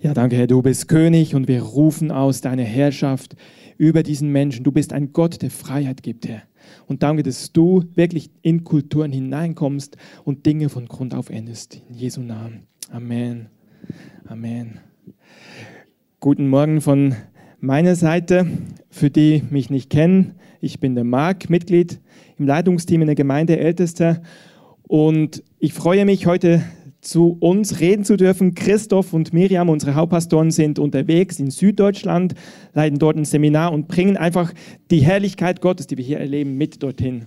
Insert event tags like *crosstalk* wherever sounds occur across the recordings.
Ja, danke, Herr, du bist König und wir rufen aus deine Herrschaft über diesen Menschen. Du bist ein Gott, der Freiheit gibt, Herr. Und danke, dass du wirklich in Kulturen hineinkommst und Dinge von Grund auf änderst. In Jesu Namen. Amen. Amen. Guten Morgen von meiner Seite. Für die mich nicht kennen, ich bin der Marc, Mitglied im Leitungsteam in der Gemeinde Ältester. Und ich freue mich, heute zu uns reden zu dürfen. Christoph und Miriam, unsere Hauptpastoren, sind unterwegs in Süddeutschland, leiten dort ein Seminar und bringen einfach die Herrlichkeit Gottes, die wir hier erleben, mit dorthin.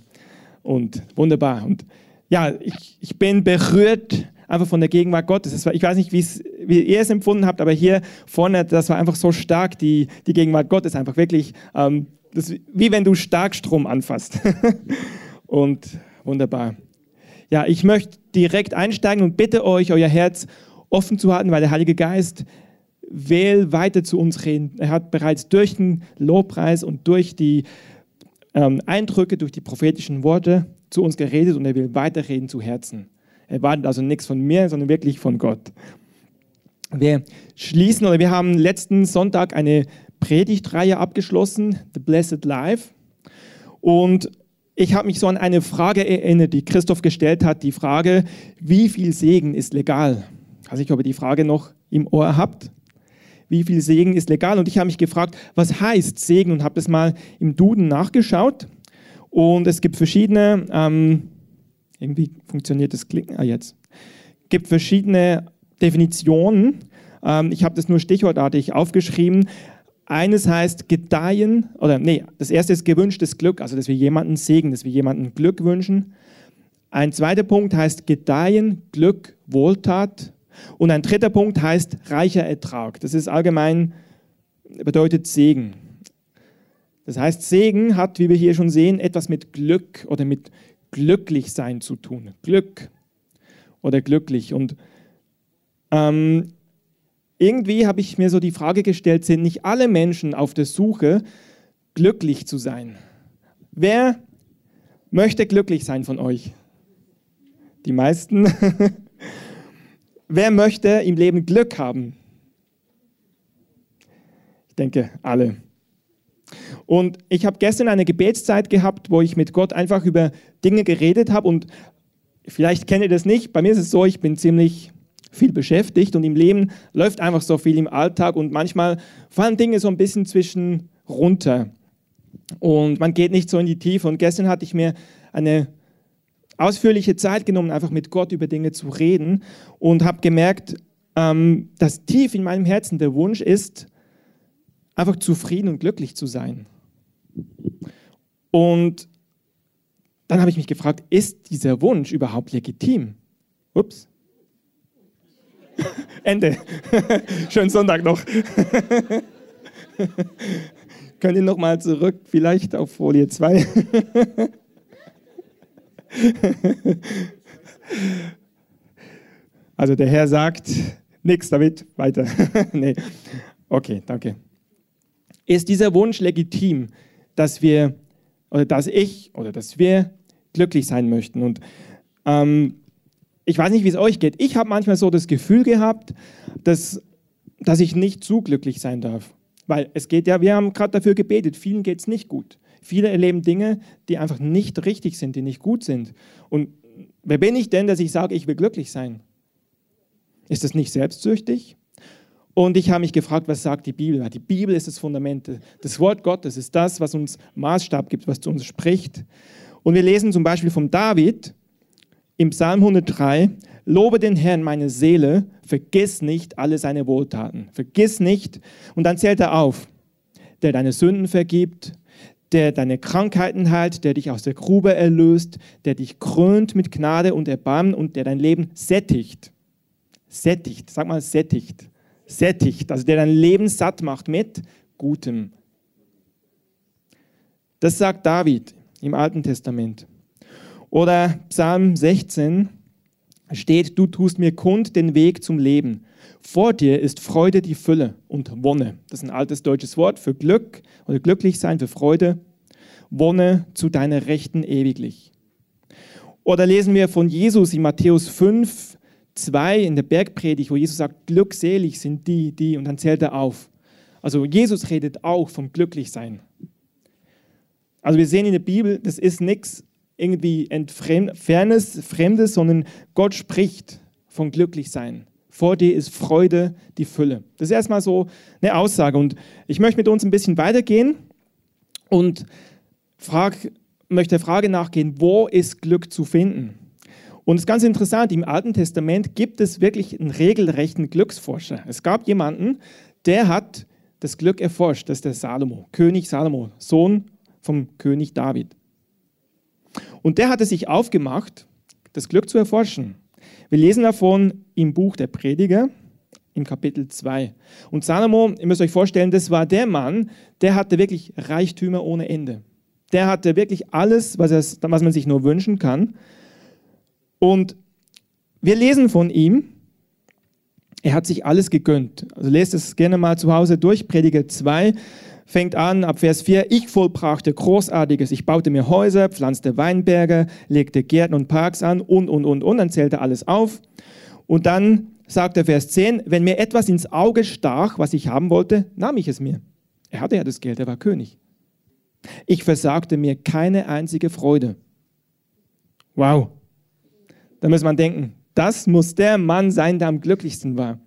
Und wunderbar. Und ja, ich, ich bin berührt einfach von der Gegenwart Gottes. War, ich weiß nicht, wie ihr es empfunden habt, aber hier vorne, das war einfach so stark, die, die Gegenwart Gottes. Einfach wirklich, ähm, das, wie wenn du Starkstrom anfasst. *laughs* und wunderbar. Ja, ich möchte direkt einsteigen und bitte euch, euer Herz offen zu halten, weil der Heilige Geist will weiter zu uns reden. Er hat bereits durch den Lobpreis und durch die ähm, Eindrücke, durch die prophetischen Worte zu uns geredet und er will weiterreden zu Herzen. Er wartet also nichts von mir, sondern wirklich von Gott. Wir schließen oder wir haben letzten Sonntag eine Predigtreihe abgeschlossen, The Blessed Life. Und ich habe mich so an eine Frage erinnert, die Christoph gestellt hat, die Frage, wie viel Segen ist legal? Also ich, ihr die Frage noch im Ohr habt. Wie viel Segen ist legal? Und ich habe mich gefragt, was heißt Segen? Und habe das mal im Duden nachgeschaut. Und es gibt verschiedene, ähm, irgendwie funktioniert das Klicken, ah jetzt, gibt verschiedene Definitionen. Ähm, ich habe das nur stichwortartig aufgeschrieben. Eines heißt gedeihen, oder nee, das erste ist gewünschtes Glück, also dass wir jemanden segnen, dass wir jemanden Glück wünschen. Ein zweiter Punkt heißt gedeihen, Glück, Wohltat. Und ein dritter Punkt heißt reicher Ertrag. Das ist allgemein, bedeutet Segen. Das heißt, Segen hat, wie wir hier schon sehen, etwas mit Glück oder mit Glücklichsein zu tun. Glück oder glücklich. Und ähm, irgendwie habe ich mir so die Frage gestellt, sind nicht alle Menschen auf der Suche, glücklich zu sein? Wer möchte glücklich sein von euch? Die meisten. *laughs* Wer möchte im Leben Glück haben? Ich denke, alle. Und ich habe gestern eine Gebetszeit gehabt, wo ich mit Gott einfach über Dinge geredet habe. Und vielleicht kennt ihr das nicht. Bei mir ist es so, ich bin ziemlich viel beschäftigt und im Leben läuft einfach so viel im Alltag und manchmal fallen Dinge so ein bisschen zwischen runter und man geht nicht so in die Tiefe. Und gestern hatte ich mir eine ausführliche Zeit genommen, einfach mit Gott über Dinge zu reden und habe gemerkt, ähm, dass tief in meinem Herzen der Wunsch ist, einfach zufrieden und glücklich zu sein. Und dann habe ich mich gefragt, ist dieser Wunsch überhaupt legitim? Ups. *laughs* Ende. *laughs* Schönen Sonntag noch. *laughs* Könnt ihr nochmal zurück, vielleicht auf Folie 2. also der Herr sagt, nichts damit, weiter. nee. Okay, danke. Ist dieser Wunsch legitim, dass wir oder dass ich oder dass wir glücklich sein möchten? Und ähm, ich weiß nicht, wie es euch geht. Ich habe manchmal so das Gefühl gehabt, dass, dass ich nicht zu glücklich sein darf. Weil es geht ja, wir haben gerade dafür gebetet, vielen geht es nicht gut. Viele erleben Dinge, die einfach nicht richtig sind, die nicht gut sind. Und wer bin ich denn, dass ich sage, ich will glücklich sein? Ist das nicht selbstsüchtig? Und ich habe mich gefragt, was sagt die Bibel? Die Bibel ist das Fundament. Das Wort Gottes ist das, was uns Maßstab gibt, was zu uns spricht. Und wir lesen zum Beispiel von David, im Psalm 103, Lobe den Herrn, meine Seele, vergiss nicht alle seine Wohltaten. Vergiss nicht. Und dann zählt er auf, der deine Sünden vergibt, der deine Krankheiten heilt, der dich aus der Grube erlöst, der dich krönt mit Gnade und Erbarmen und der dein Leben sättigt. Sättigt, sag mal sättigt. Sättigt, also der dein Leben satt macht mit Gutem. Das sagt David im Alten Testament. Oder Psalm 16 steht, du tust mir kund den Weg zum Leben. Vor dir ist Freude die Fülle und Wonne. Das ist ein altes deutsches Wort für Glück oder glücklich sein, für Freude. Wonne zu deiner Rechten ewiglich. Oder lesen wir von Jesus in Matthäus 5, 2 in der Bergpredigt, wo Jesus sagt, glückselig sind die, die, und dann zählt er auf. Also Jesus redet auch vom Glücklichsein. Also wir sehen in der Bibel, das ist nichts irgendwie Fernes, Fremdes, sondern Gott spricht von Glücklichsein. Vor dir ist Freude die Fülle. Das ist erstmal so eine Aussage. Und ich möchte mit uns ein bisschen weitergehen und frag, möchte der Frage nachgehen, wo ist Glück zu finden? Und es ist ganz interessant, im Alten Testament gibt es wirklich einen regelrechten Glücksforscher. Es gab jemanden, der hat das Glück erforscht, das ist der Salomo, König Salomo, Sohn vom König David. Und der hatte sich aufgemacht, das Glück zu erforschen. Wir lesen davon im Buch der Prediger, im Kapitel 2. Und Salomo, ihr müsst euch vorstellen, das war der Mann, der hatte wirklich Reichtümer ohne Ende. Der hatte wirklich alles, was, er, was man sich nur wünschen kann. Und wir lesen von ihm, er hat sich alles gegönnt. Also lest es gerne mal zu Hause durch, Prediger 2 fängt an ab Vers 4, ich vollbrachte Großartiges, ich baute mir Häuser, pflanzte Weinberge, legte Gärten und Parks an und, und, und, und, dann zählt er alles auf. Und dann sagt er Vers 10, wenn mir etwas ins Auge stach, was ich haben wollte, nahm ich es mir. Er hatte ja das Geld, er war König. Ich versagte mir keine einzige Freude. Wow. Da muss man denken, das muss der Mann sein, der am glücklichsten war.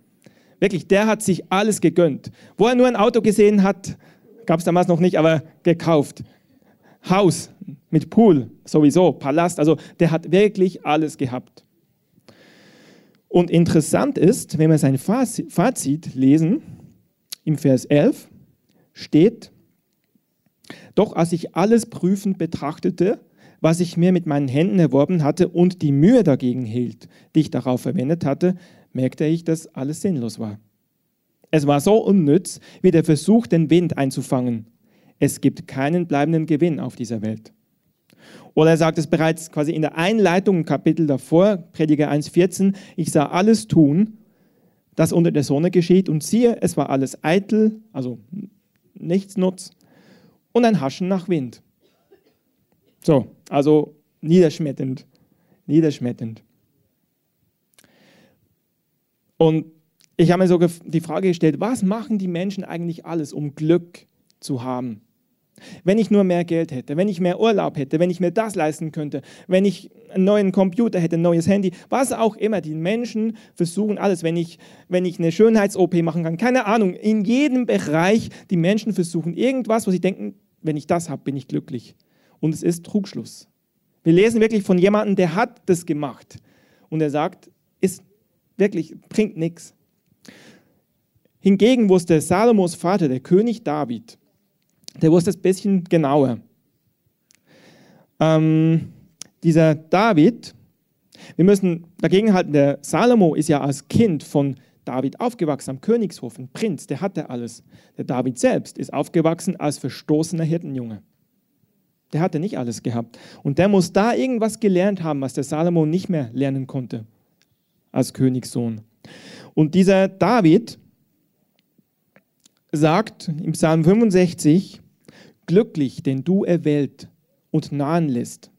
Wirklich, der hat sich alles gegönnt. Wo er nur ein Auto gesehen hat, gab es damals noch nicht, aber gekauft. Haus mit Pool sowieso, Palast, also der hat wirklich alles gehabt. Und interessant ist, wenn wir sein Fazit lesen, im Vers 11 steht, doch als ich alles prüfend betrachtete, was ich mir mit meinen Händen erworben hatte und die Mühe dagegen hielt, die ich darauf verwendet hatte, merkte ich, dass alles sinnlos war. Es war so unnütz wie der Versuch, den Wind einzufangen. Es gibt keinen bleibenden Gewinn auf dieser Welt. Oder er sagt es bereits quasi in der Einleitung Kapitel davor, Prediger 1,14, ich sah alles tun, das unter der Sonne geschieht, und siehe, es war alles eitel, also nichts nutz, und ein Haschen nach Wind. So, also niederschmetternd, niederschmetternd. Und ich habe mir so die Frage gestellt, was machen die Menschen eigentlich alles, um Glück zu haben? Wenn ich nur mehr Geld hätte, wenn ich mehr Urlaub hätte, wenn ich mir das leisten könnte, wenn ich einen neuen Computer hätte, ein neues Handy, was auch immer, die Menschen versuchen alles, wenn ich, wenn ich eine Schönheits-OP machen kann, keine Ahnung, in jedem Bereich, die Menschen versuchen irgendwas, wo sie denken, wenn ich das habe, bin ich glücklich. Und es ist Trugschluss. Wir lesen wirklich von jemandem, der hat das gemacht und er sagt, ist wirklich, bringt nichts. Hingegen wusste Salomos Vater, der König David, der wusste es ein bisschen genauer. Ähm, dieser David, wir müssen dagegen halten, der Salomo ist ja als Kind von David aufgewachsen am Königshof, ein Prinz, der hatte alles. Der David selbst ist aufgewachsen als verstoßener Hirtenjunge. Der hatte nicht alles gehabt. Und der muss da irgendwas gelernt haben, was der Salomo nicht mehr lernen konnte als Königssohn. Und dieser David, sagt im Psalm 65, glücklich, den du erwählt und nahen lässt,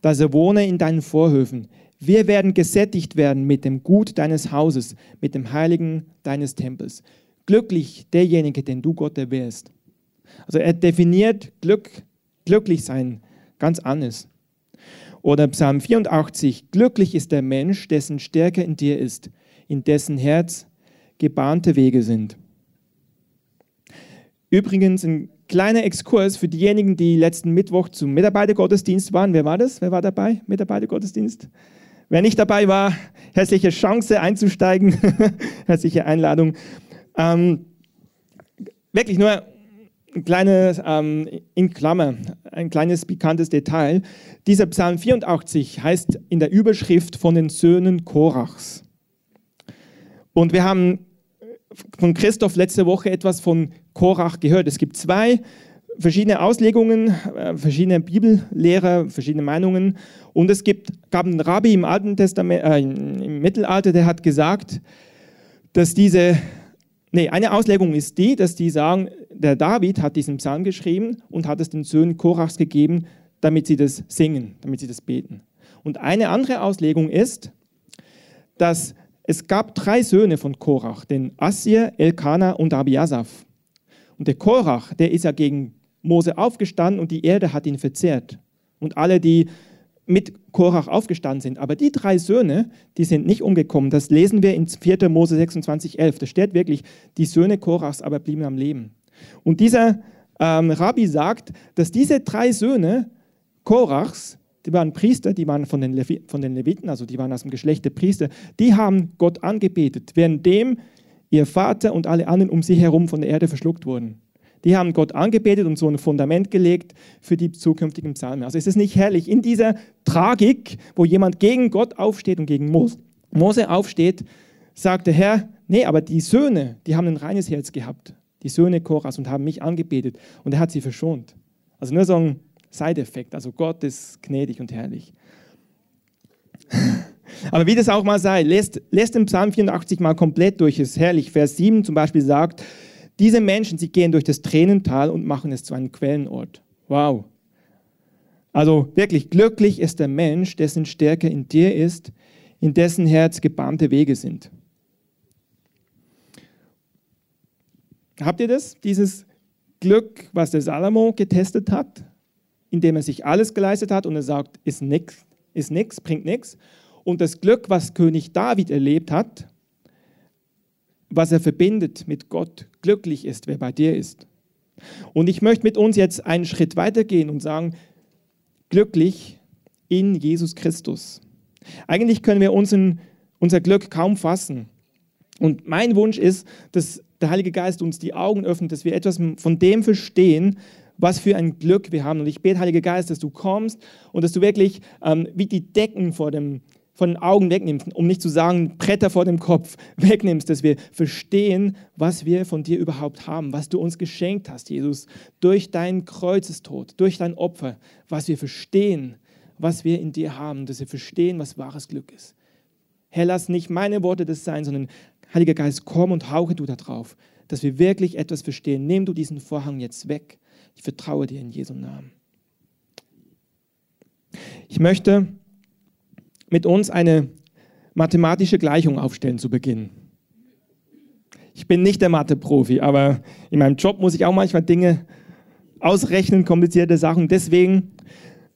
dass er wohne in deinen Vorhöfen. Wir werden gesättigt werden mit dem Gut deines Hauses, mit dem Heiligen deines Tempels. Glücklich derjenige, den du Gott erwählst. Also er definiert Glück, glücklich sein ganz anders. Oder Psalm 84, glücklich ist der Mensch, dessen Stärke in dir ist, in dessen Herz gebahnte Wege sind. Übrigens ein kleiner Exkurs für diejenigen, die letzten Mittwoch zum Mitarbeitergottesdienst waren. Wer war das? Wer war dabei? Mitarbeitergottesdienst? Wer nicht dabei war, herzliche Chance einzusteigen, *laughs* herzliche Einladung. Ähm, wirklich nur ein kleines, ähm, in Klammer, ein kleines pikantes Detail. Dieser Psalm 84 heißt in der Überschrift von den Söhnen Korachs. Und wir haben von Christoph letzte Woche etwas von Korach gehört. Es gibt zwei verschiedene Auslegungen, äh, verschiedene Bibellehrer, verschiedene Meinungen. Und es gibt, gab einen Rabbi im Alten Testament, äh, im Mittelalter, der hat gesagt, dass diese, nee, eine Auslegung ist die, dass die sagen, der David hat diesen Psalm geschrieben und hat es den Söhnen Korachs gegeben, damit sie das singen, damit sie das beten. Und eine andere Auslegung ist, dass es gab drei Söhne von Korach, den Assir, Elkanah und Abiasaph. Und der Korach, der ist ja gegen Mose aufgestanden und die Erde hat ihn verzehrt. Und alle, die mit Korach aufgestanden sind. Aber die drei Söhne, die sind nicht umgekommen. Das lesen wir in 4. Mose 26, 11. Da steht wirklich, die Söhne Korachs aber blieben am Leben. Und dieser ähm, Rabbi sagt, dass diese drei Söhne Korachs, die waren Priester, die waren von den, Levi von den Leviten, also die waren aus dem Geschlecht der Priester, die haben Gott angebetet, währenddem ihr Vater und alle anderen um sie herum von der Erde verschluckt wurden. Die haben Gott angebetet und so ein Fundament gelegt für die zukünftigen Psalmen. Also ist es nicht herrlich, in dieser Tragik, wo jemand gegen Gott aufsteht und gegen Mose aufsteht, sagt der Herr, nee, aber die Söhne, die haben ein reines Herz gehabt, die Söhne Koras und haben mich angebetet und er hat sie verschont. Also nur so ein Side-Effekt. Also Gott ist gnädig und herrlich. *laughs* Aber wie das auch mal sei, lässt, lässt den Psalm 84 mal komplett durch. Es ist herrlich. Vers 7 zum Beispiel sagt, diese Menschen, sie gehen durch das Tränental und machen es zu einem Quellenort. Wow. Also wirklich glücklich ist der Mensch, dessen Stärke in dir ist, in dessen Herz gebahnte Wege sind. Habt ihr das? Dieses Glück, was der Salomo getestet hat? Indem er sich alles geleistet hat und er sagt, ist nichts, ist nix, bringt nichts. Und das Glück, was König David erlebt hat, was er verbindet mit Gott, glücklich ist, wer bei dir ist. Und ich möchte mit uns jetzt einen Schritt weitergehen und sagen, glücklich in Jesus Christus. Eigentlich können wir unseren, unser Glück kaum fassen. Und mein Wunsch ist, dass der Heilige Geist uns die Augen öffnet, dass wir etwas von dem verstehen, was für ein Glück wir haben. Und ich bete, Heiliger Geist, dass du kommst und dass du wirklich ähm, wie die Decken vor, dem, vor den Augen wegnimmst, um nicht zu sagen, Bretter vor dem Kopf *laughs* wegnimmst, dass wir verstehen, was wir von dir überhaupt haben, was du uns geschenkt hast, Jesus, durch deinen Kreuzestod, durch dein Opfer, was wir verstehen, was wir in dir haben, dass wir verstehen, was wahres Glück ist. Herr, lass nicht meine Worte das sein, sondern Heiliger Geist, komm und hauche du da drauf, dass wir wirklich etwas verstehen. Nimm du diesen Vorhang jetzt weg ich vertraue dir in Jesu Namen. Ich möchte mit uns eine mathematische Gleichung aufstellen zu Beginn. Ich bin nicht der Mathe-Profi, aber in meinem Job muss ich auch manchmal Dinge ausrechnen, komplizierte Sachen. Deswegen,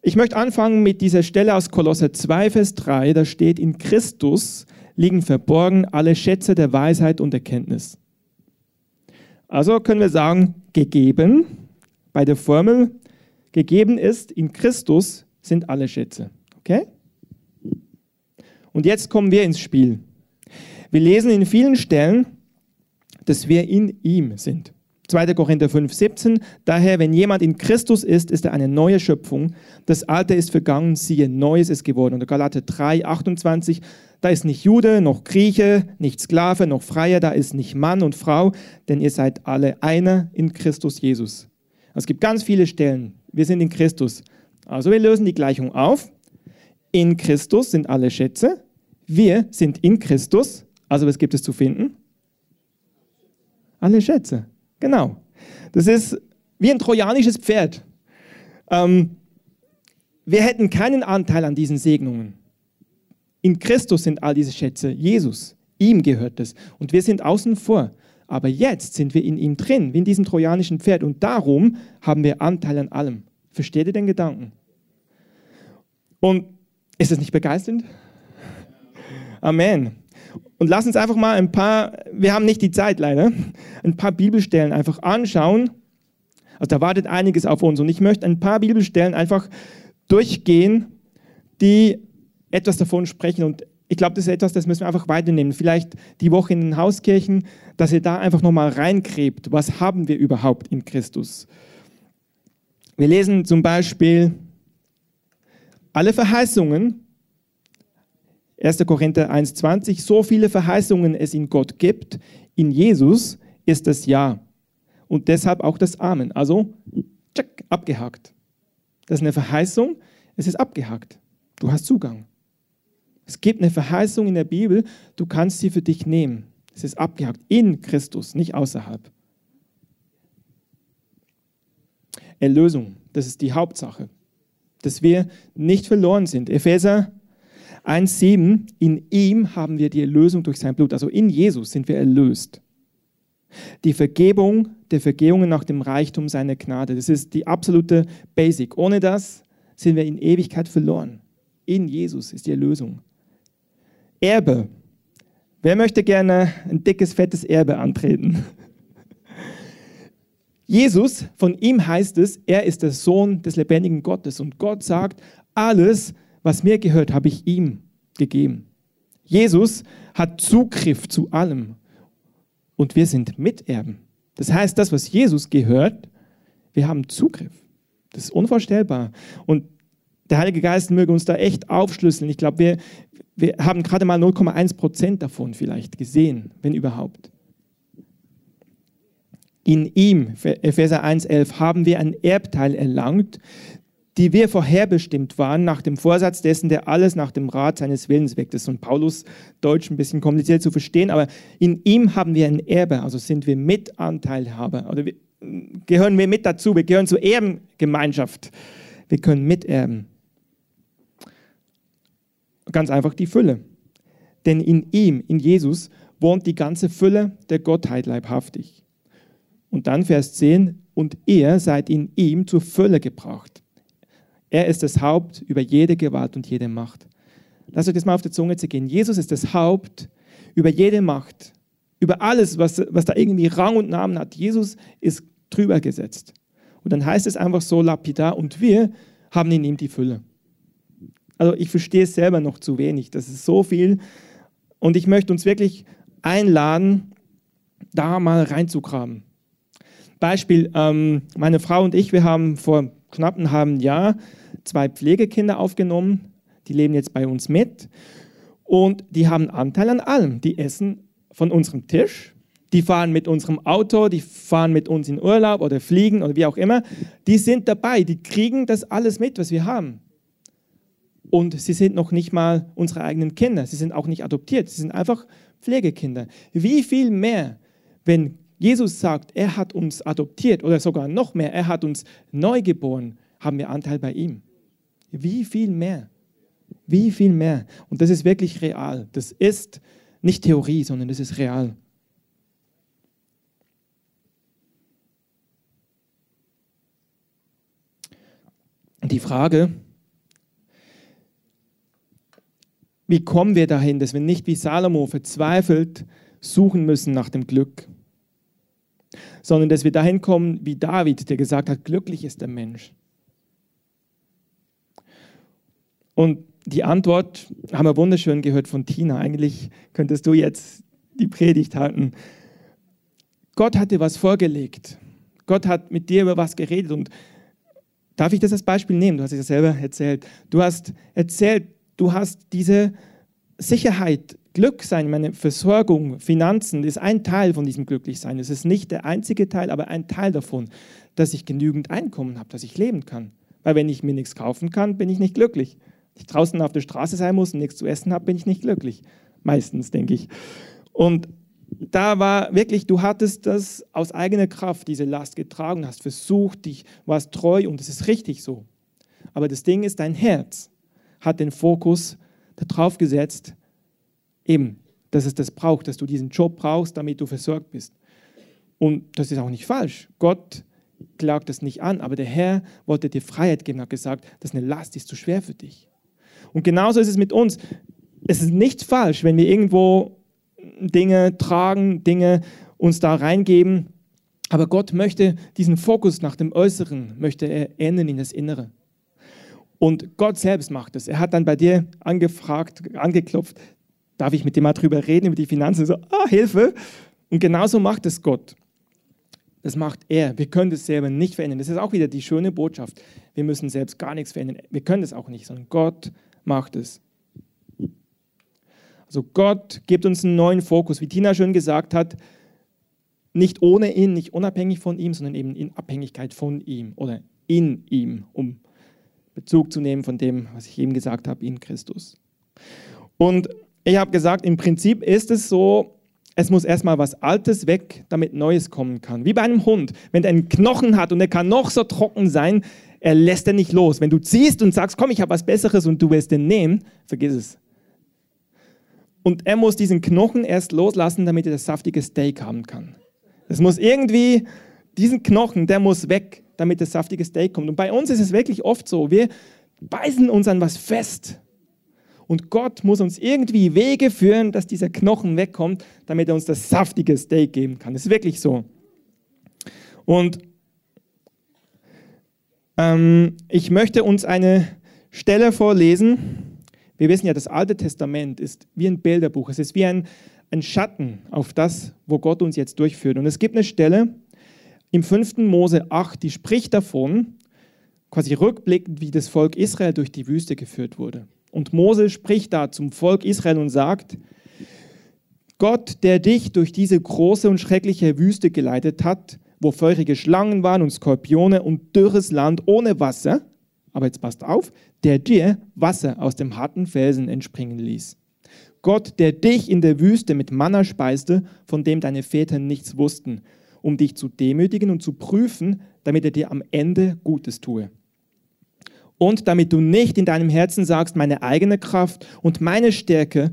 ich möchte anfangen mit dieser Stelle aus Kolosser 2, Vers 3. Da steht, in Christus liegen verborgen alle Schätze der Weisheit und Erkenntnis. Also können wir sagen, gegeben bei der Formel gegeben ist, in Christus sind alle Schätze. Okay? Und jetzt kommen wir ins Spiel. Wir lesen in vielen Stellen, dass wir in ihm sind. 2. Korinther 5, 17. Daher, wenn jemand in Christus ist, ist er eine neue Schöpfung. Das Alte ist vergangen, siehe, Neues ist geworden. Und Galater 3, 28. Da ist nicht Jude, noch Grieche, nicht Sklave, noch Freier, da ist nicht Mann und Frau, denn ihr seid alle einer in Christus Jesus. Es gibt ganz viele Stellen. Wir sind in Christus. Also wir lösen die Gleichung auf. In Christus sind alle Schätze. Wir sind in Christus. Also was gibt es zu finden? Alle Schätze. Genau. Das ist wie ein trojanisches Pferd. Ähm, wir hätten keinen Anteil an diesen Segnungen. In Christus sind all diese Schätze Jesus. Ihm gehört es. Und wir sind außen vor. Aber jetzt sind wir in ihm drin, wie in diesem trojanischen Pferd. Und darum haben wir Anteil an allem. Versteht ihr den Gedanken? Und ist es nicht begeisternd? Amen. Und lass uns einfach mal ein paar, wir haben nicht die Zeit leider, ein paar Bibelstellen einfach anschauen. Also da wartet einiges auf uns. Und ich möchte ein paar Bibelstellen einfach durchgehen, die etwas davon sprechen. Und ich glaube, das ist etwas, das müssen wir einfach weiternehmen. Vielleicht die Woche in den Hauskirchen, dass ihr da einfach nochmal reingräbt. Was haben wir überhaupt in Christus? Wir lesen zum Beispiel alle Verheißungen, 1. Korinther 1,20, so viele Verheißungen es in Gott gibt, in Jesus ist das Ja. Und deshalb auch das Amen. Also, tschack, abgehakt. Das ist eine Verheißung, es ist abgehakt. Du hast Zugang. Es gibt eine Verheißung in der Bibel, du kannst sie für dich nehmen. Es ist abgehakt in Christus, nicht außerhalb. Erlösung, das ist die Hauptsache, dass wir nicht verloren sind. Epheser 1,7, in ihm haben wir die Erlösung durch sein Blut. Also in Jesus sind wir erlöst. Die Vergebung der Vergehungen nach dem Reichtum seiner Gnade. Das ist die absolute Basic. Ohne das sind wir in Ewigkeit verloren. In Jesus ist die Erlösung. Erbe. Wer möchte gerne ein dickes, fettes Erbe antreten? Jesus, von ihm heißt es, er ist der Sohn des lebendigen Gottes. Und Gott sagt, alles, was mir gehört, habe ich ihm gegeben. Jesus hat Zugriff zu allem. Und wir sind Miterben. Das heißt, das, was Jesus gehört, wir haben Zugriff. Das ist unvorstellbar. Und der Heilige Geist möge uns da echt aufschlüsseln. Ich glaube, wir, wir haben gerade mal 0,1 Prozent davon vielleicht gesehen, wenn überhaupt. In ihm, Epheser 1,11, haben wir ein Erbteil erlangt, die wir vorherbestimmt waren, nach dem Vorsatz dessen, der alles nach dem Rat seines Willens weckt. Das ist von Paulus Deutsch ein bisschen kompliziert zu verstehen, aber in ihm haben wir ein Erbe, also sind wir Mitanteilhaber oder wir, gehören wir mit dazu, wir gehören zur Erbengemeinschaft. Wir können miterben. Ganz einfach die Fülle. Denn in ihm, in Jesus, wohnt die ganze Fülle der Gottheit leibhaftig. Und dann Vers 10, und ihr seid in ihm zur Fülle gebracht. Er ist das Haupt über jede Gewalt und jede Macht. Lasst euch das mal auf die Zunge zu gehen. Jesus ist das Haupt über jede Macht, über alles, was, was da irgendwie Rang und Namen hat. Jesus ist drüber gesetzt. Und dann heißt es einfach so lapidar, und wir haben in ihm die Fülle. Also ich verstehe es selber noch zu wenig. Das ist so viel. Und ich möchte uns wirklich einladen, da mal reinzugraben. Beispiel, ähm, meine Frau und ich, wir haben vor knapp einem halben Jahr zwei Pflegekinder aufgenommen. Die leben jetzt bei uns mit. Und die haben Anteil an allem. Die essen von unserem Tisch. Die fahren mit unserem Auto, die fahren mit uns in Urlaub oder fliegen oder wie auch immer. Die sind dabei, die kriegen das alles mit, was wir haben. Und sie sind noch nicht mal unsere eigenen Kinder. Sie sind auch nicht adoptiert. Sie sind einfach Pflegekinder. Wie viel mehr, wenn Jesus sagt, er hat uns adoptiert oder sogar noch mehr, er hat uns neu geboren, haben wir Anteil bei ihm. Wie viel mehr? Wie viel mehr? Und das ist wirklich real. Das ist nicht Theorie, sondern das ist real. Die Frage, wie kommen wir dahin, dass wir nicht wie Salomo verzweifelt suchen müssen nach dem Glück? sondern dass wir dahin kommen wie David, der gesagt hat, glücklich ist der Mensch. Und die Antwort haben wir wunderschön gehört von Tina. Eigentlich könntest du jetzt die Predigt halten. Gott hat dir was vorgelegt. Gott hat mit dir über was geredet. Und darf ich das als Beispiel nehmen? Du hast es ja selber erzählt. Du hast erzählt, du hast diese Sicherheit Glück sein, meine Versorgung, Finanzen, ist ein Teil von diesem Glücklichsein. Es ist nicht der einzige Teil, aber ein Teil davon, dass ich genügend Einkommen habe, dass ich leben kann. Weil wenn ich mir nichts kaufen kann, bin ich nicht glücklich. Wenn ich draußen auf der Straße sein muss und nichts zu essen habe, bin ich nicht glücklich. Meistens, denke ich. Und da war wirklich, du hattest das aus eigener Kraft, diese Last getragen, hast versucht, dich warst treu und es ist richtig so. Aber das Ding ist, dein Herz hat den Fokus darauf gesetzt, eben, dass es das braucht, dass du diesen Job brauchst, damit du versorgt bist. Und das ist auch nicht falsch. Gott klagt das nicht an, aber der Herr wollte dir Freiheit geben, hat gesagt, das ist eine Last, ist zu schwer für dich. Und genauso ist es mit uns. Es ist nicht falsch, wenn wir irgendwo Dinge tragen, Dinge uns da reingeben, aber Gott möchte diesen Fokus nach dem Äußeren, möchte er ändern in das Innere. Und Gott selbst macht es. Er hat dann bei dir angefragt, angeklopft, darf ich mit dem mal drüber reden, über die Finanzen? So, ah, Hilfe. Und genauso macht es Gott. Das macht er. Wir können das selber nicht verändern. Das ist auch wieder die schöne Botschaft. Wir müssen selbst gar nichts verändern. Wir können das auch nicht, sondern Gott macht es. Also Gott gibt uns einen neuen Fokus. Wie Tina schön gesagt hat, nicht ohne ihn, nicht unabhängig von ihm, sondern eben in Abhängigkeit von ihm oder in ihm, um Bezug zu nehmen von dem, was ich eben gesagt habe, in Christus. Und ich habe gesagt, im Prinzip ist es so, es muss erstmal was Altes weg, damit Neues kommen kann. Wie bei einem Hund. Wenn der einen Knochen hat und er kann noch so trocken sein, er lässt er nicht los. Wenn du ziehst und sagst, komm, ich habe was Besseres und du willst den nehmen, vergiss es. Und er muss diesen Knochen erst loslassen, damit er das saftige Steak haben kann. Es muss irgendwie, diesen Knochen, der muss weg, damit das saftige Steak kommt. Und bei uns ist es wirklich oft so, wir beißen uns an was fest. Und Gott muss uns irgendwie Wege führen, dass dieser Knochen wegkommt, damit er uns das saftige Steak geben kann. Das ist wirklich so. Und ähm, ich möchte uns eine Stelle vorlesen. Wir wissen ja, das Alte Testament ist wie ein Bilderbuch. Es ist wie ein, ein Schatten auf das, wo Gott uns jetzt durchführt. Und es gibt eine Stelle im 5. Mose 8, die spricht davon, quasi rückblickend, wie das Volk Israel durch die Wüste geführt wurde. Und Mose spricht da zum Volk Israel und sagt, Gott, der dich durch diese große und schreckliche Wüste geleitet hat, wo feurige Schlangen waren und Skorpione und dürres Land ohne Wasser, aber jetzt passt auf, der dir Wasser aus dem harten Felsen entspringen ließ. Gott, der dich in der Wüste mit Manna speiste, von dem deine Väter nichts wussten, um dich zu demütigen und zu prüfen, damit er dir am Ende Gutes tue und damit du nicht in deinem Herzen sagst, meine eigene Kraft und meine Stärke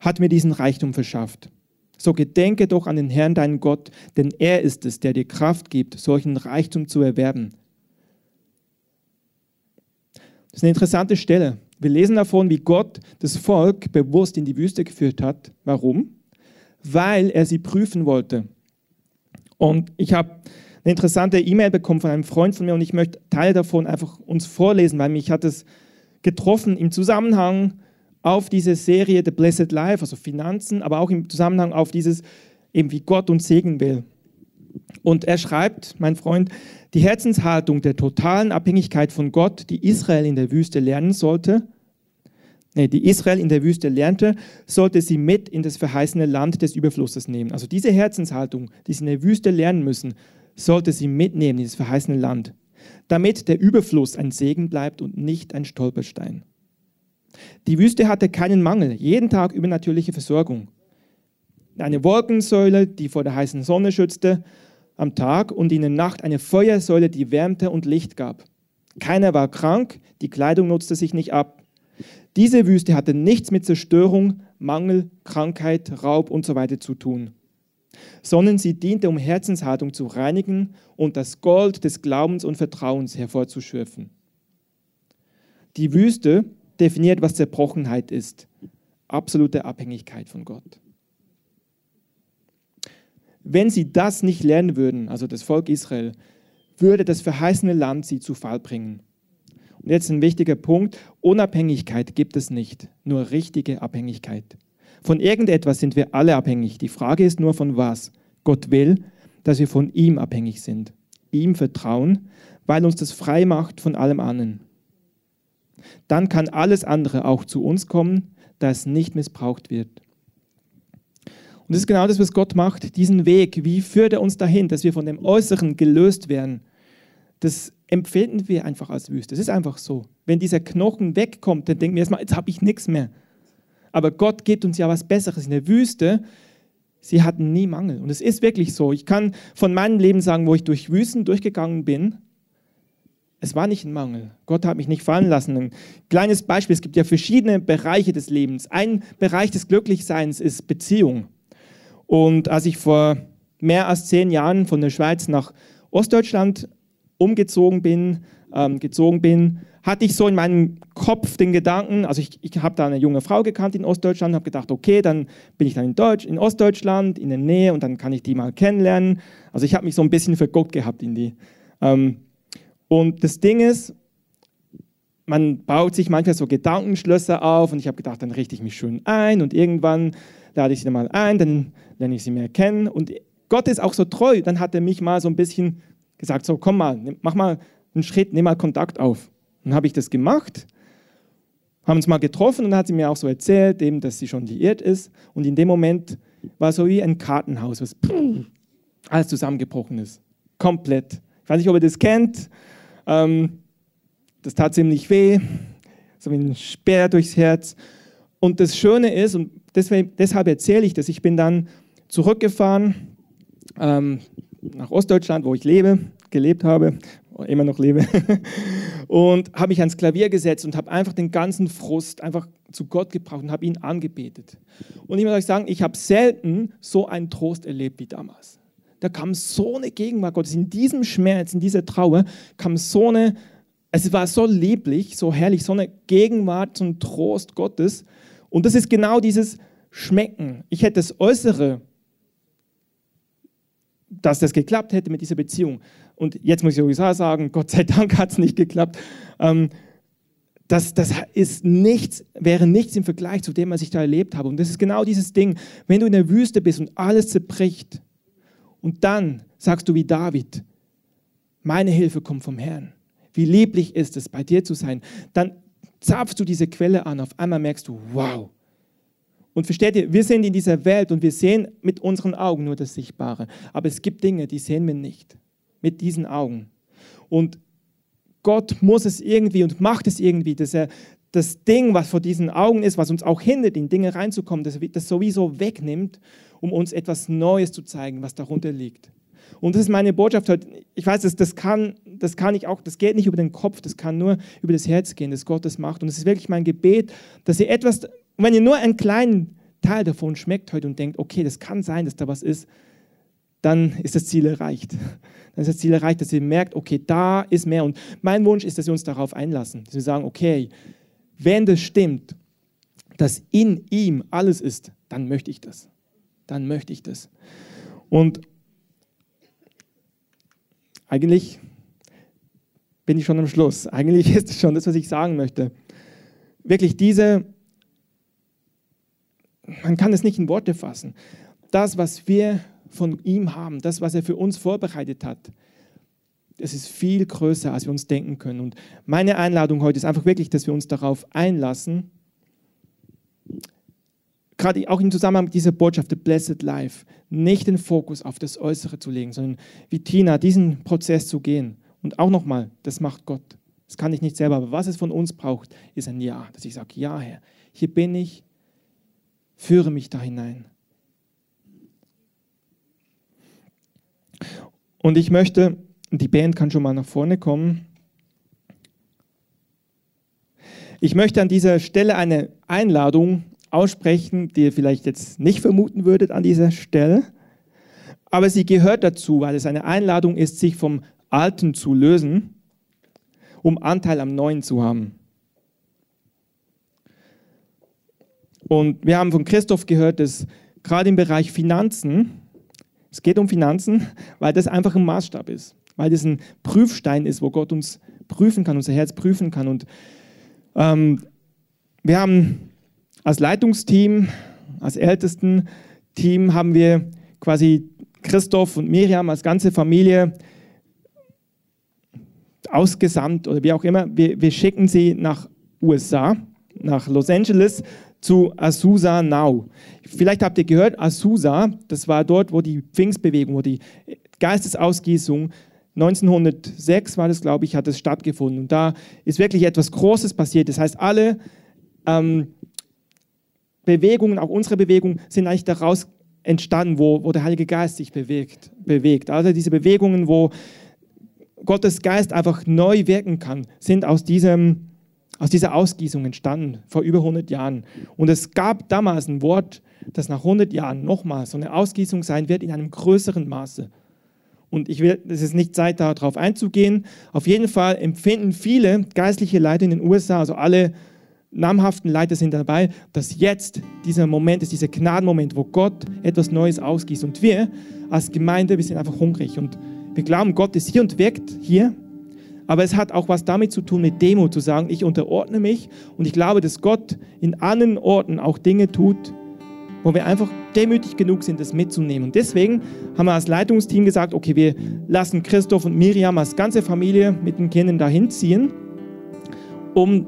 hat mir diesen Reichtum verschafft. So gedenke doch an den Herrn, deinen Gott, denn er ist es, der dir Kraft gibt, solchen Reichtum zu erwerben. Das ist eine interessante Stelle. Wir lesen davon, wie Gott das Volk bewusst in die Wüste geführt hat. Warum? Weil er sie prüfen wollte. Und ich habe eine interessante E-Mail bekommen von einem Freund von mir und ich möchte Teile davon einfach uns vorlesen, weil mich hat es getroffen im Zusammenhang auf diese Serie The Blessed Life, also Finanzen, aber auch im Zusammenhang auf dieses, eben wie Gott uns segnen will. Und er schreibt, mein Freund, die Herzenshaltung der totalen Abhängigkeit von Gott, die Israel in der Wüste lernen sollte, die Israel in der Wüste lernte, sollte sie mit in das verheißene Land des Überflusses nehmen. Also diese Herzenshaltung, die sie in der Wüste lernen müssen, sollte sie mitnehmen in das verheißene Land, damit der Überfluss ein Segen bleibt und nicht ein Stolperstein. Die Wüste hatte keinen Mangel, jeden Tag übernatürliche Versorgung. Eine Wolkensäule, die vor der heißen Sonne schützte am Tag und in der Nacht eine Feuersäule, die wärmte und Licht gab. Keiner war krank, die Kleidung nutzte sich nicht ab. Diese Wüste hatte nichts mit Zerstörung, Mangel, Krankheit, Raub und so weiter zu tun sondern sie diente, um Herzenshaltung zu reinigen und das Gold des Glaubens und Vertrauens hervorzuschürfen. Die Wüste definiert, was Zerbrochenheit ist. Absolute Abhängigkeit von Gott. Wenn sie das nicht lernen würden, also das Volk Israel, würde das verheißene Land sie zu Fall bringen. Und jetzt ein wichtiger Punkt, Unabhängigkeit gibt es nicht, nur richtige Abhängigkeit. Von irgendetwas sind wir alle abhängig. Die Frage ist nur von was. Gott will, dass wir von ihm abhängig sind. Ihm vertrauen, weil uns das frei macht von allem anderen. Dann kann alles andere auch zu uns kommen, da es nicht missbraucht wird. Und das ist genau das, was Gott macht, diesen Weg. Wie führt er uns dahin, dass wir von dem Äußeren gelöst werden? Das empfinden wir einfach als Wüste. Es ist einfach so. Wenn dieser Knochen wegkommt, dann denken wir erstmal, jetzt habe ich nichts mehr. Aber Gott gibt uns ja was Besseres. In der Wüste, sie hatten nie Mangel. Und es ist wirklich so. Ich kann von meinem Leben sagen, wo ich durch Wüsten durchgegangen bin, es war nicht ein Mangel. Gott hat mich nicht fallen lassen. Ein kleines Beispiel, es gibt ja verschiedene Bereiche des Lebens. Ein Bereich des Glücklichseins ist Beziehung. Und als ich vor mehr als zehn Jahren von der Schweiz nach Ostdeutschland umgezogen bin, ähm, gezogen bin, hatte ich so in meinem Kopf den Gedanken, also ich, ich habe da eine junge Frau gekannt in Ostdeutschland, habe gedacht, okay, dann bin ich dann in, Deutsch, in Ostdeutschland, in der Nähe und dann kann ich die mal kennenlernen. Also ich habe mich so ein bisschen verguckt gehabt in die. Ähm, und das Ding ist, man baut sich manchmal so Gedankenschlösser auf und ich habe gedacht, dann richte ich mich schön ein und irgendwann lade ich sie mal ein, dann lerne ich sie mehr kennen und Gott ist auch so treu, dann hat er mich mal so ein bisschen gesagt, so komm mal, mach mal einen Schritt, nimm mal Kontakt auf. Dann habe ich das gemacht, haben uns mal getroffen und dann hat sie mir auch so erzählt, eben, dass sie schon liiert ist. Und in dem Moment war so wie ein Kartenhaus, was *clears throat* alles zusammengebrochen ist. Komplett. Ich weiß nicht, ob ihr das kennt. Ähm, das tat ziemlich weh, so wie ein Speer durchs Herz. Und das Schöne ist, und deswegen, deshalb erzähle ich das, ich bin dann zurückgefahren ähm, nach Ostdeutschland, wo ich lebe, gelebt habe, immer noch lebe. *laughs* und habe mich ans Klavier gesetzt und habe einfach den ganzen Frust einfach zu Gott gebracht und habe ihn angebetet. Und ich muss euch sagen, ich habe selten so einen Trost erlebt wie damals. Da kam so eine Gegenwart Gottes. In diesem Schmerz, in dieser Trauer kam so eine, es war so lieblich, so herrlich, so eine Gegenwart, ein Trost Gottes. Und das ist genau dieses Schmecken. Ich hätte das Äußere dass das geklappt hätte mit dieser Beziehung. Und jetzt muss ich sowieso sagen, *laughs* Gott sei Dank hat es nicht geklappt. Ähm, das, das ist nichts, wäre nichts im Vergleich zu dem, was ich da erlebt habe. Und das ist genau dieses Ding, wenn du in der Wüste bist und alles zerbricht und dann sagst du wie David, meine Hilfe kommt vom Herrn. Wie lieblich ist es, bei dir zu sein. Dann zapfst du diese Quelle an, auf einmal merkst du, wow, und versteht ihr, wir sind in dieser Welt und wir sehen mit unseren Augen nur das Sichtbare. Aber es gibt Dinge, die sehen wir nicht mit diesen Augen. Und Gott muss es irgendwie und macht es irgendwie, dass er das Ding, was vor diesen Augen ist, was uns auch hindert, in Dinge reinzukommen, dass er das sowieso wegnimmt, um uns etwas Neues zu zeigen, was darunter liegt. Und das ist meine Botschaft heute. Ich weiß, das, das, kann, das kann ich auch, das geht nicht über den Kopf, das kann nur über das Herz gehen, dass Gott das macht. Und es ist wirklich mein Gebet, dass ihr etwas und wenn ihr nur einen kleinen Teil davon schmeckt heute und denkt, okay, das kann sein, dass da was ist, dann ist das Ziel erreicht. Dann ist das Ziel erreicht, dass ihr merkt, okay, da ist mehr. Und mein Wunsch ist, dass wir uns darauf einlassen, dass wir sagen, okay, wenn das stimmt, dass in ihm alles ist, dann möchte ich das. Dann möchte ich das. Und eigentlich bin ich schon am Schluss. Eigentlich *laughs* ist es schon das, was ich sagen möchte. Wirklich diese man kann es nicht in Worte fassen. Das, was wir von ihm haben, das, was er für uns vorbereitet hat, das ist viel größer, als wir uns denken können. Und meine Einladung heute ist einfach wirklich, dass wir uns darauf einlassen, gerade auch im Zusammenhang mit dieser Botschaft, The Blessed Life, nicht den Fokus auf das Äußere zu legen, sondern wie Tina diesen Prozess zu gehen. Und auch nochmal, das macht Gott. Das kann ich nicht selber, aber was es von uns braucht, ist ein Ja, dass ich sage, ja Herr, hier bin ich, Führe mich da hinein. Und ich möchte, die Band kann schon mal nach vorne kommen. Ich möchte an dieser Stelle eine Einladung aussprechen, die ihr vielleicht jetzt nicht vermuten würdet an dieser Stelle. Aber sie gehört dazu, weil es eine Einladung ist, sich vom Alten zu lösen, um Anteil am Neuen zu haben. Und wir haben von Christoph gehört, dass gerade im Bereich Finanzen, es geht um Finanzen, weil das einfach ein Maßstab ist, weil das ein Prüfstein ist, wo Gott uns prüfen kann, unser Herz prüfen kann. Und ähm, wir haben als Leitungsteam, als ältesten Team, haben wir quasi Christoph und Miriam als ganze Familie ausgesandt oder wie auch immer. Wir, wir schicken sie nach USA, nach Los Angeles zu Azusa Now. Vielleicht habt ihr gehört, Azusa, das war dort, wo die Pfingstbewegung, wo die Geistesausgießung 1906 war das, glaube ich, hat es stattgefunden. Und da ist wirklich etwas Großes passiert. Das heißt, alle ähm, Bewegungen, auch unsere Bewegungen, sind eigentlich daraus entstanden, wo, wo der Heilige Geist sich bewegt, bewegt. Also diese Bewegungen, wo Gottes Geist einfach neu wirken kann, sind aus diesem aus dieser Ausgießung entstanden, vor über 100 Jahren. Und es gab damals ein Wort, das nach 100 Jahren nochmal so eine Ausgießung sein wird in einem größeren Maße. Und ich will, es ist nicht Zeit, darauf einzugehen. Auf jeden Fall empfinden viele geistliche Leiter in den USA, also alle namhaften Leiter sind dabei, dass jetzt dieser Moment ist, dieser Gnadenmoment, wo Gott etwas Neues ausgießt. Und wir als Gemeinde, wir sind einfach hungrig und wir glauben, Gott ist hier und wirkt hier aber es hat auch was damit zu tun, mit Demo zu sagen, ich unterordne mich und ich glaube, dass Gott in anderen Orten auch Dinge tut, wo wir einfach demütig genug sind, das mitzunehmen. Und deswegen haben wir als Leitungsteam gesagt, okay, wir lassen Christoph und Miriam als ganze Familie mit den Kindern dahin ziehen, um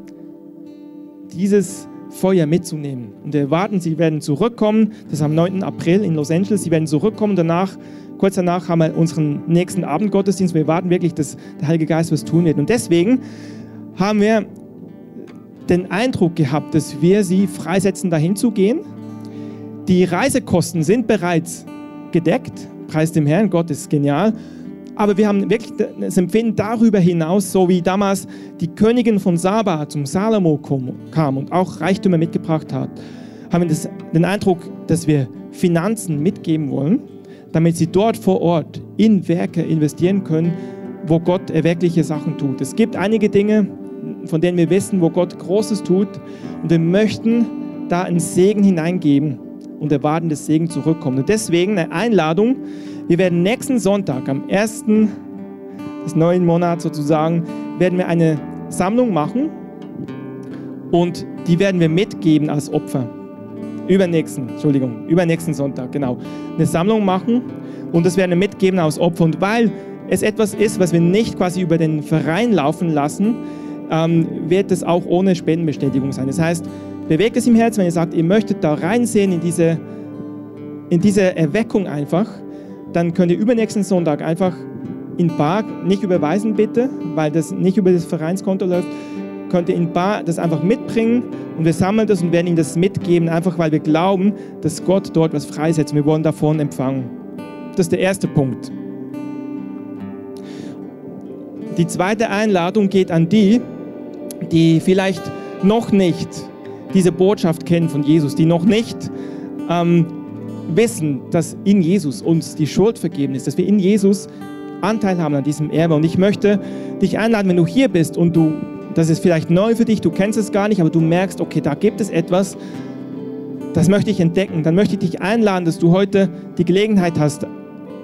dieses Feuer mitzunehmen. Und wir erwarten, sie werden zurückkommen. Das ist am 9. April in Los Angeles. Sie werden zurückkommen. Danach Kurz danach haben wir unseren nächsten Abendgottesdienst. Wir warten wirklich, dass der Heilige Geist was tun wird. Und deswegen haben wir den Eindruck gehabt, dass wir sie freisetzen, dahin zu gehen. Die Reisekosten sind bereits gedeckt. Preis dem Herrn, Gott ist genial. Aber wir haben wirklich das Empfinden darüber hinaus, so wie damals die Königin von Saba zum Salomo kam und auch Reichtümer mitgebracht hat, haben wir den Eindruck, dass wir Finanzen mitgeben wollen, damit sie dort vor Ort in Werke investieren können, wo Gott wirkliche Sachen tut. Es gibt einige Dinge, von denen wir wissen, wo Gott Großes tut und wir möchten da einen Segen hineingeben und erwarten, dass Segen zurückkommt. Und deswegen eine Einladung, wir werden nächsten Sonntag, am 1. des neuen Monats sozusagen, werden wir eine Sammlung machen und die werden wir mitgeben als Opfer. Übernächsten, Entschuldigung, übernächsten Sonntag, genau. Eine Sammlung machen und das werden wir mitgeben als Opfer. Und weil es etwas ist, was wir nicht quasi über den Verein laufen lassen, ähm, wird es auch ohne Spendenbestätigung sein. Das heißt, bewegt es im Herzen, wenn ihr sagt, ihr möchtet da reinsehen in diese, in diese Erweckung einfach, dann könnt ihr übernächsten Sonntag einfach in Bar, nicht überweisen bitte, weil das nicht über das Vereinskonto läuft, könnt ihr in Bar das einfach mitbringen und wir sammeln das und werden ihnen das mitgeben, einfach weil wir glauben, dass Gott dort was freisetzt. Wir wollen davon empfangen. Das ist der erste Punkt. Die zweite Einladung geht an die, die vielleicht noch nicht diese Botschaft kennen von Jesus, die noch nicht ähm, wissen, dass in Jesus uns die Schuld vergeben ist, dass wir in Jesus Anteil haben an diesem Erbe. Und ich möchte dich einladen, wenn du hier bist und du, das ist vielleicht neu für dich, du kennst es gar nicht, aber du merkst, okay, da gibt es etwas, das möchte ich entdecken. Dann möchte ich dich einladen, dass du heute die Gelegenheit hast,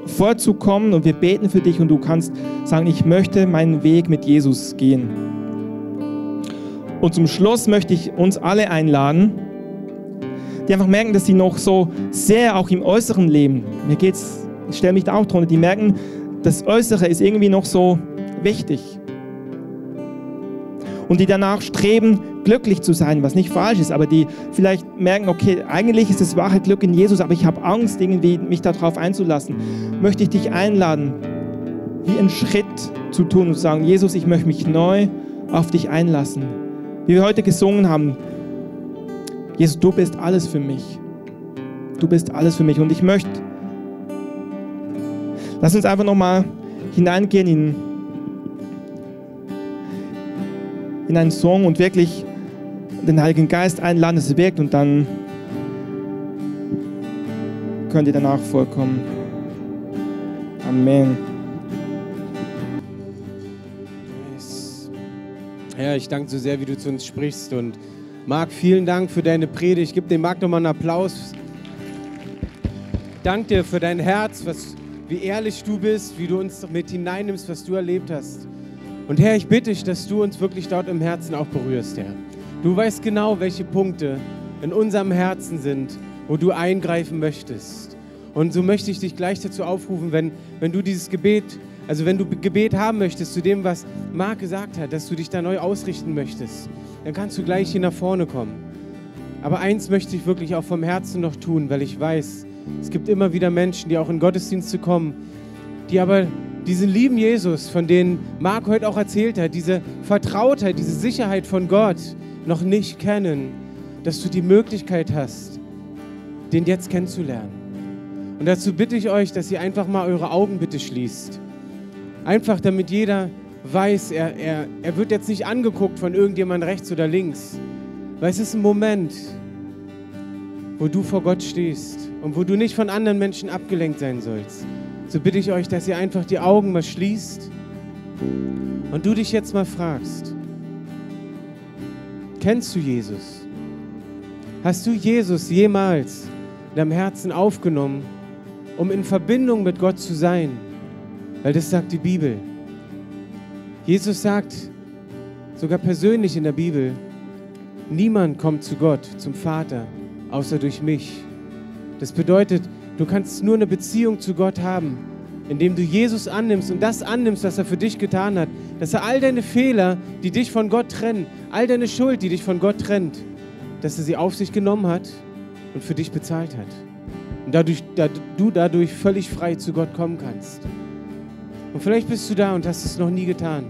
vorzukommen und wir beten für dich und du kannst sagen, ich möchte meinen Weg mit Jesus gehen. Und zum Schluss möchte ich uns alle einladen, die einfach merken, dass sie noch so sehr auch im Äußeren leben. Mir geht's, ich stelle mich da auch drunter, die merken, das Äußere ist irgendwie noch so wichtig. Und die danach streben, glücklich zu sein, was nicht falsch ist, aber die vielleicht merken, okay, eigentlich ist das wahre Glück in Jesus, aber ich habe Angst, irgendwie mich darauf einzulassen, möchte ich dich einladen, wie einen Schritt zu tun und zu sagen, Jesus, ich möchte mich neu auf dich einlassen. Wie wir heute gesungen haben, Jesus, du bist alles für mich. Du bist alles für mich. Und ich möchte, lass uns einfach nochmal hineingehen in, in einen Song und wirklich den Heiligen Geist einladen, dass es wirkt und dann könnt ihr danach vollkommen. Amen. Herr, ich danke so sehr, wie du zu uns sprichst und Marc, vielen Dank für deine Predigt. Ich gebe dem Marc nochmal einen Applaus. Danke dir für dein Herz, was, wie ehrlich du bist, wie du uns mit hineinnimmst, was du erlebt hast. Und Herr, ich bitte dich, dass du uns wirklich dort im Herzen auch berührst, Herr. Du weißt genau, welche Punkte in unserem Herzen sind, wo du eingreifen möchtest. Und so möchte ich dich gleich dazu aufrufen, wenn, wenn du dieses Gebet, also wenn du Gebet haben möchtest zu dem, was Marc gesagt hat, dass du dich da neu ausrichten möchtest, dann kannst du gleich hier nach vorne kommen. Aber eins möchte ich wirklich auch vom Herzen noch tun, weil ich weiß, es gibt immer wieder Menschen, die auch in Gottesdienste kommen, die aber diesen lieben Jesus, von dem Marc heute auch erzählt hat, diese Vertrautheit, diese Sicherheit von Gott noch nicht kennen, dass du die Möglichkeit hast, den jetzt kennenzulernen. Und dazu bitte ich euch, dass ihr einfach mal eure Augen bitte schließt. Einfach damit jeder weiß, er, er, er wird jetzt nicht angeguckt von irgendjemand rechts oder links. Weil es ist ein Moment, wo du vor Gott stehst und wo du nicht von anderen Menschen abgelenkt sein sollst. So bitte ich euch, dass ihr einfach die Augen mal schließt und du dich jetzt mal fragst, kennst du Jesus? Hast du Jesus jemals in deinem Herzen aufgenommen, um in Verbindung mit Gott zu sein? Weil das sagt die Bibel. Jesus sagt sogar persönlich in der Bibel, niemand kommt zu Gott, zum Vater, außer durch mich. Das bedeutet, du kannst nur eine Beziehung zu Gott haben, indem du Jesus annimmst und das annimmst, was er für dich getan hat. Dass er all deine Fehler, die dich von Gott trennen, all deine Schuld, die dich von Gott trennt, dass er sie auf sich genommen hat und für dich bezahlt hat. Und dadurch, da, du dadurch völlig frei zu Gott kommen kannst. Und vielleicht bist du da und hast es noch nie getan.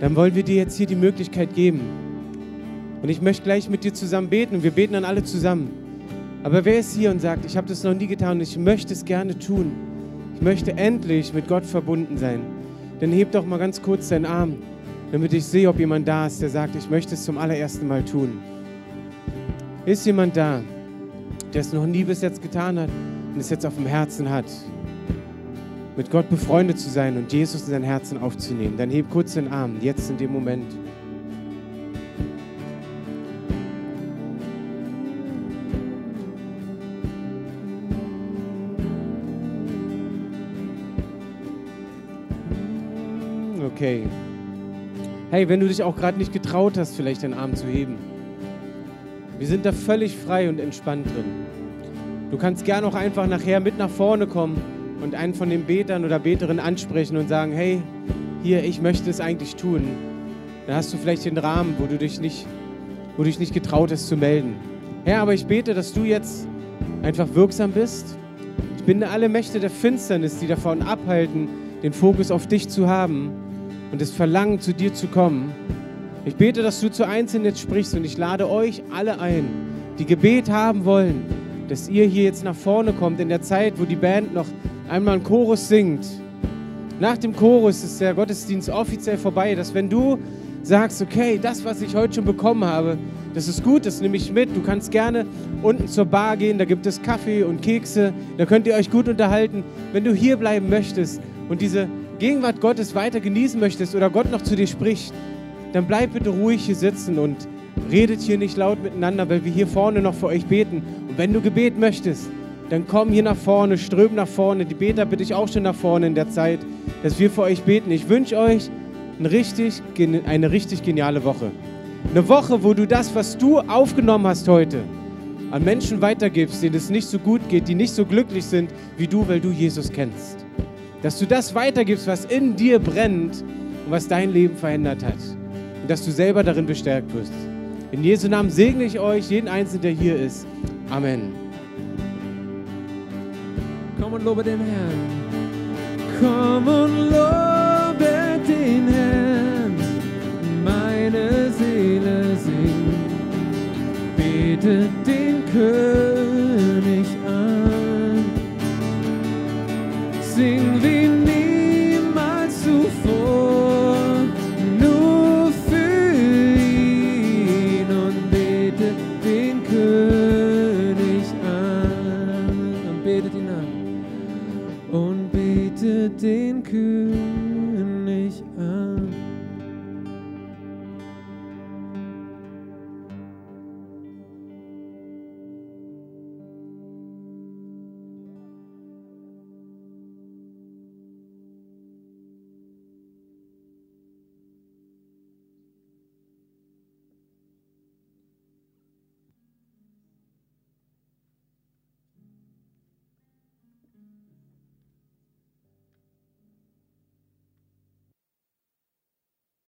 Dann wollen wir dir jetzt hier die Möglichkeit geben. Und ich möchte gleich mit dir zusammen beten und wir beten dann alle zusammen. Aber wer ist hier und sagt, ich habe das noch nie getan und ich möchte es gerne tun? ich möchte endlich mit Gott verbunden sein, dann heb doch mal ganz kurz deinen Arm, damit ich sehe, ob jemand da ist, der sagt, ich möchte es zum allerersten Mal tun. Ist jemand da, der es noch nie bis jetzt getan hat und es jetzt auf dem Herzen hat, mit Gott befreundet zu sein und Jesus in sein Herzen aufzunehmen? Dann heb kurz den Arm, jetzt in dem Moment. Okay. Hey, wenn du dich auch gerade nicht getraut hast, vielleicht den Arm zu heben. Wir sind da völlig frei und entspannt drin. Du kannst gerne auch einfach nachher mit nach vorne kommen und einen von den Betern oder Beterinnen ansprechen und sagen, hey, hier, ich möchte es eigentlich tun. Dann hast du vielleicht den Rahmen, wo du dich nicht, wo du dich nicht getraut hast zu melden. Herr, aber ich bete, dass du jetzt einfach wirksam bist. Ich binde alle Mächte der Finsternis, die davon abhalten, den Fokus auf dich zu haben und das Verlangen, zu dir zu kommen. Ich bete, dass du zu Einzelnen jetzt sprichst und ich lade euch alle ein, die Gebet haben wollen, dass ihr hier jetzt nach vorne kommt in der Zeit, wo die Band noch einmal einen Chorus singt. Nach dem Chorus ist der Gottesdienst offiziell vorbei, dass wenn du sagst, okay, das, was ich heute schon bekommen habe, das ist gut, das nehme ich mit. Du kannst gerne unten zur Bar gehen, da gibt es Kaffee und Kekse, da könnt ihr euch gut unterhalten. Wenn du hier bleiben möchtest und diese Gegenwart Gottes weiter genießen möchtest oder Gott noch zu dir spricht, dann bleib bitte ruhig hier sitzen und redet hier nicht laut miteinander, weil wir hier vorne noch für euch beten. Wenn du Gebet möchtest, dann komm hier nach vorne, ström nach vorne. Die Beter bitte ich auch schon nach vorne in der Zeit, dass wir für euch beten. Ich wünsche euch eine richtig, eine richtig geniale Woche. Eine Woche, wo du das, was du aufgenommen hast heute, an Menschen weitergibst, denen es nicht so gut geht, die nicht so glücklich sind wie du, weil du Jesus kennst. Dass du das weitergibst, was in dir brennt und was dein Leben verändert hat. Und dass du selber darin bestärkt wirst. In Jesu Namen segne ich euch, jeden Einzelnen, der hier ist. Amen. Komm und lobe den Herrn. Komm und lobe den Herrn. Meine Seele singt. Betet den König